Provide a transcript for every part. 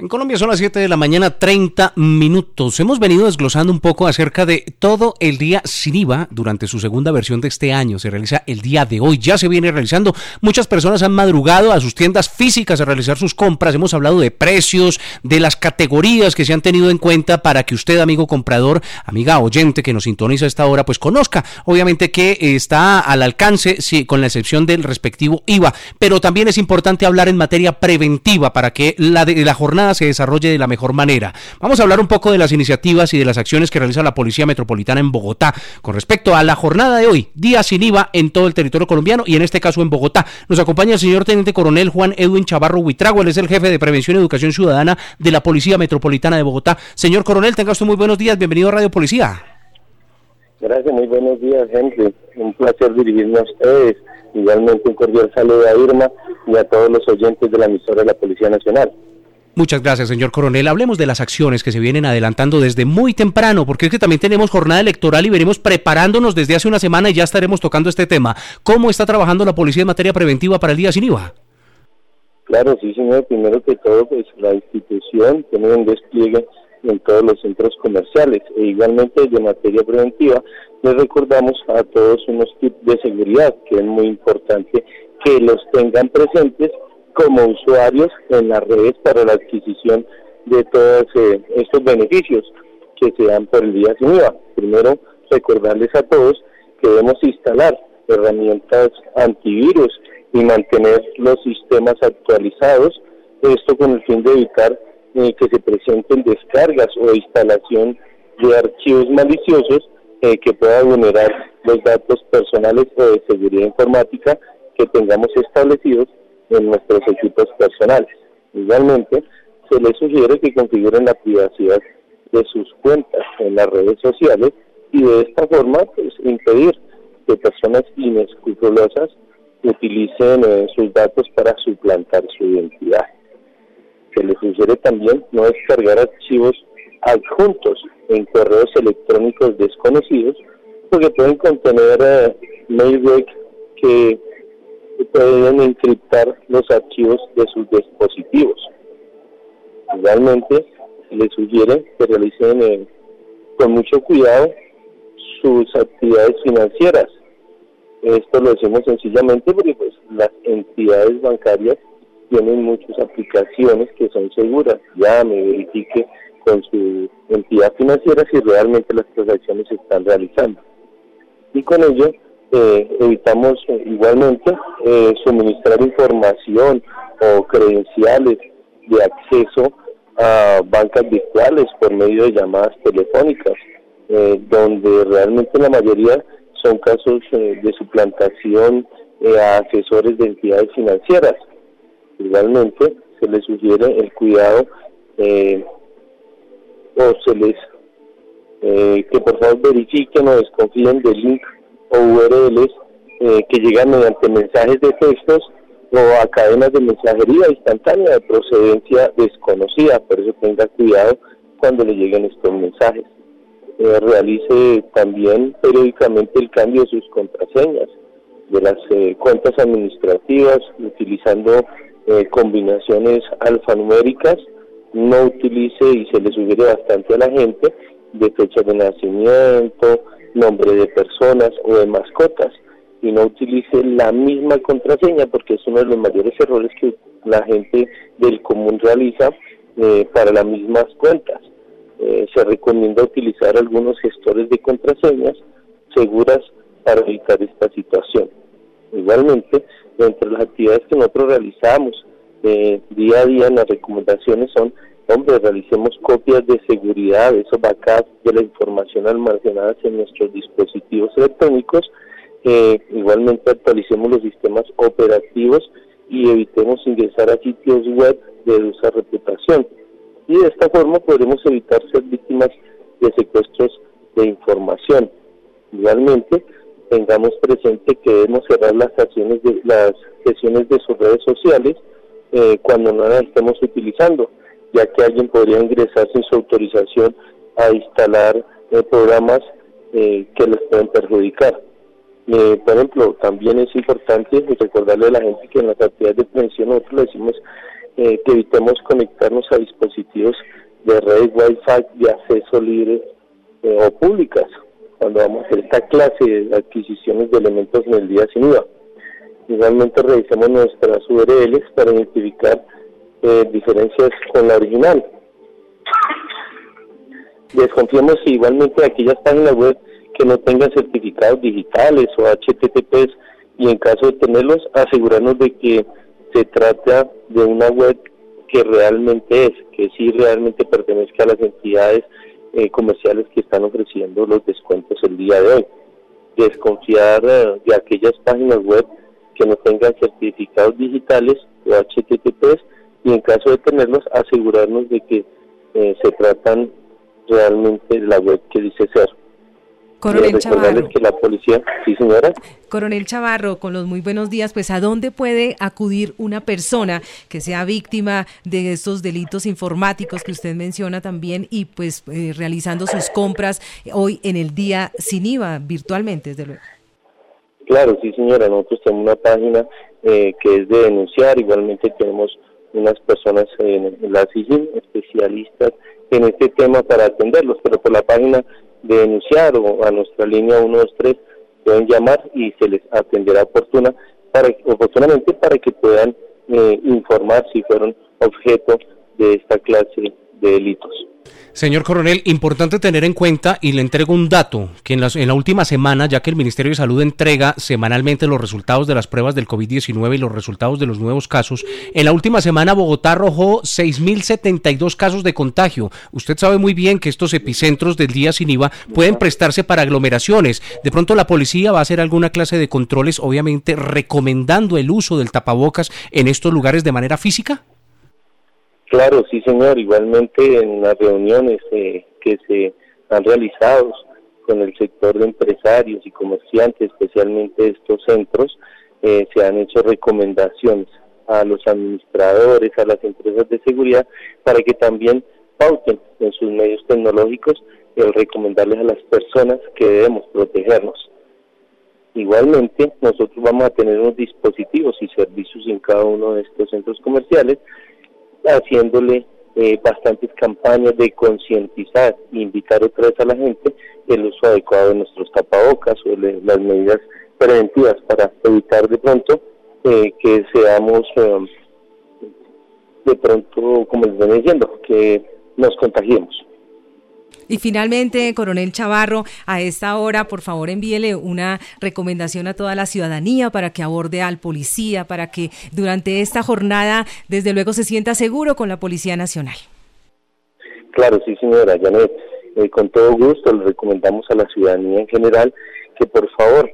En Colombia son las 7 de la mañana, 30 minutos. Hemos venido desglosando un poco acerca de todo el día sin IVA durante su segunda versión de este año. Se realiza el día de hoy, ya se viene realizando. Muchas personas han madrugado a sus tiendas físicas a realizar sus compras. Hemos hablado de precios, de las categorías que se han tenido en cuenta para que usted, amigo comprador, amiga oyente que nos sintoniza a esta hora, pues conozca. Obviamente que está al alcance, sí, con la excepción del respectivo IVA. Pero también es importante hablar en materia preventiva para que la, de, la jornada se desarrolle de la mejor manera. Vamos a hablar un poco de las iniciativas y de las acciones que realiza la Policía Metropolitana en Bogotá con respecto a la jornada de hoy, día sin IVA en todo el territorio colombiano y en este caso en Bogotá. Nos acompaña el señor Teniente Coronel Juan Edwin Chavarro Huitrago, él es el jefe de Prevención y Educación Ciudadana de la Policía Metropolitana de Bogotá. Señor Coronel, tenga usted muy buenos días, bienvenido a Radio Policía. Gracias, muy buenos días, Henry. Un placer dirigirme a ustedes. Igualmente un cordial saludo a Irma y a todos los oyentes de la emisora de la Policía Nacional. Muchas gracias, señor coronel. Hablemos de las acciones que se vienen adelantando desde muy temprano, porque es que también tenemos jornada electoral y venimos preparándonos desde hace una semana y ya estaremos tocando este tema. ¿Cómo está trabajando la policía en materia preventiva para el día sin IVA? Claro, sí, señor. Primero que todo, pues la institución tiene un despliegue en todos los centros comerciales e igualmente de materia preventiva les recordamos a todos unos tips de seguridad que es muy importante que los tengan presentes como usuarios en las redes para la adquisición de todos eh, estos beneficios que se dan por el día sin IVA. Primero, recordarles a todos que debemos instalar herramientas antivirus y mantener los sistemas actualizados, esto con el fin de evitar eh, que se presenten descargas o instalación de archivos maliciosos eh, que puedan vulnerar los datos personales o de seguridad informática que tengamos establecidos en nuestros equipos personales. Igualmente, se les sugiere que configuren la privacidad de sus cuentas en las redes sociales y de esta forma pues, impedir que personas inescrupulosas utilicen eh, sus datos para suplantar su identidad. Se les sugiere también no descargar archivos adjuntos en correos electrónicos desconocidos porque pueden contener eh, que pueden encriptar los archivos de sus dispositivos. Igualmente, les sugiere que realicen eh, con mucho cuidado sus actividades financieras. Esto lo decimos sencillamente porque pues las entidades bancarias tienen muchas aplicaciones que son seguras. Ya me verifique con su entidad financiera si realmente las transacciones se están realizando. Y con ello eh, evitamos eh, igualmente eh, suministrar información o credenciales de acceso a bancas virtuales por medio de llamadas telefónicas, donde realmente la mayoría son casos de suplantación a asesores de entidades financieras. Igualmente se les sugiere el cuidado o se les que por favor verifiquen o desconfíen del link o URLs eh, que llegan mediante mensajes de textos o a cadenas de mensajería instantánea de procedencia desconocida, por eso tenga cuidado cuando le lleguen estos mensajes. Eh, realice también periódicamente el cambio de sus contraseñas de las eh, cuentas administrativas utilizando combinaciones alfanuméricas, no utilice y se le sugiere bastante a la gente de fecha de nacimiento, nombre de personas o de mascotas y no utilice la misma contraseña porque es uno de los mayores errores que la gente del común realiza eh, para las mismas cuentas. Eh, se recomienda utilizar algunos gestores de contraseñas seguras para evitar esta situación. Igualmente, entre las actividades que nosotros realizamos eh, día a día, las recomendaciones son hombre, realicemos copias de seguridad, esos backups de la información almacenada en nuestros dispositivos electrónicos, eh, igualmente actualicemos los sistemas operativos y evitemos ingresar a sitios web de dudosa reputación. Y de esta forma podremos evitar ser víctimas de secuestros de información. Igualmente, tengamos presente que debemos cerrar las sesiones de sus redes sociales eh, cuando no las estemos utilizando ya que alguien podría ingresar sin su autorización a instalar eh, programas eh, que les pueden perjudicar. Eh, por ejemplo, también es importante recordarle a la gente que en las actividades de prevención nosotros le decimos eh, que evitemos conectarnos a dispositivos de red Wi-Fi de acceso libre eh, o públicas cuando vamos a hacer esta clase de adquisiciones de elementos en el día sin IVA. Igualmente revisemos nuestras URLs para identificar eh, diferencias con la original. Desconfiemos igualmente de aquellas páginas web que no tengan certificados digitales o HTTPs y en caso de tenerlos asegurarnos de que se trata de una web que realmente es, que sí realmente pertenezca a las entidades eh, comerciales que están ofreciendo los descuentos el día de hoy. Desconfiar eh, de aquellas páginas web que no tengan certificados digitales o HTTPs y en caso de tenerlos asegurarnos de que eh, se tratan realmente de la web que dice ser. Coronel Chavarro. que la policía, sí señora. Coronel Chavarro, con los muy buenos días, pues ¿a dónde puede acudir una persona que sea víctima de estos delitos informáticos que usted menciona también y pues eh, realizando sus compras hoy en el día sin IVA, virtualmente, desde luego? Claro, sí señora, nosotros tenemos una página eh, que es de denunciar, igualmente tenemos unas personas en, la CIGIN, especialistas en este tema para atenderlos, pero por la página de denunciar o a nuestra línea 123 pueden llamar y se les atenderá oportuna para, oportunamente para que puedan eh, informar si fueron objeto de esta clase de delitos. Señor coronel, importante tener en cuenta y le entrego un dato, que en, la última semana, ya que el Ministerio de Salud entrega semanalmente los resultados de las pruebas del COVID-19 y los resultados de los nuevos casos, en la última semana Bogotá arrojó 6.072 casos de contagio. Usted sabe muy bien que estos epicentros del día sin IVA pueden prestarse para aglomeraciones. De pronto la policía va a hacer alguna clase de controles, obviamente recomendando el uso del tapabocas en estos lugares de manera física. Claro, sí, señor. Igualmente en las reuniones eh, que se han realizado con el sector de empresarios y comerciantes, especialmente estos centros, eh, se han hecho recomendaciones a los administradores, a las empresas de seguridad, para que también pauten en sus medios tecnológicos el recomendarles a las personas que debemos protegernos. Igualmente, nosotros vamos a tener unos dispositivos y servicios en cada uno de estos centros comerciales haciéndole eh, bastantes campañas de concientizar e invitar otra vez a la gente el uso adecuado de nuestros tapabocas o las medidas preventivas para evitar de pronto eh, que seamos eh, de pronto, como les venía diciendo, que nos contagiemos. Y finalmente, coronel Chavarro, a esta hora, por favor, envíele una recomendación a toda la ciudadanía para que aborde al policía, para que durante esta jornada, desde luego, se sienta seguro con la Policía Nacional. Claro, sí, señora Janet. Eh, con todo gusto le recomendamos a la ciudadanía en general que, por favor,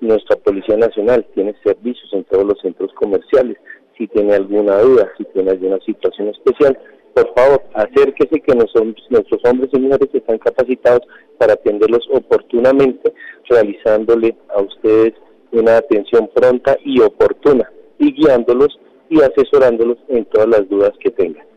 nuestra Policía Nacional tiene servicios en todos los centros comerciales. Si tiene alguna duda, si tiene alguna situación especial, por favor, acérquese que nuestros hombres y mujeres están capacitados para atenderlos oportunamente, realizándole a ustedes una atención pronta y oportuna y guiándolos y asesorándolos en todas las dudas que tengan.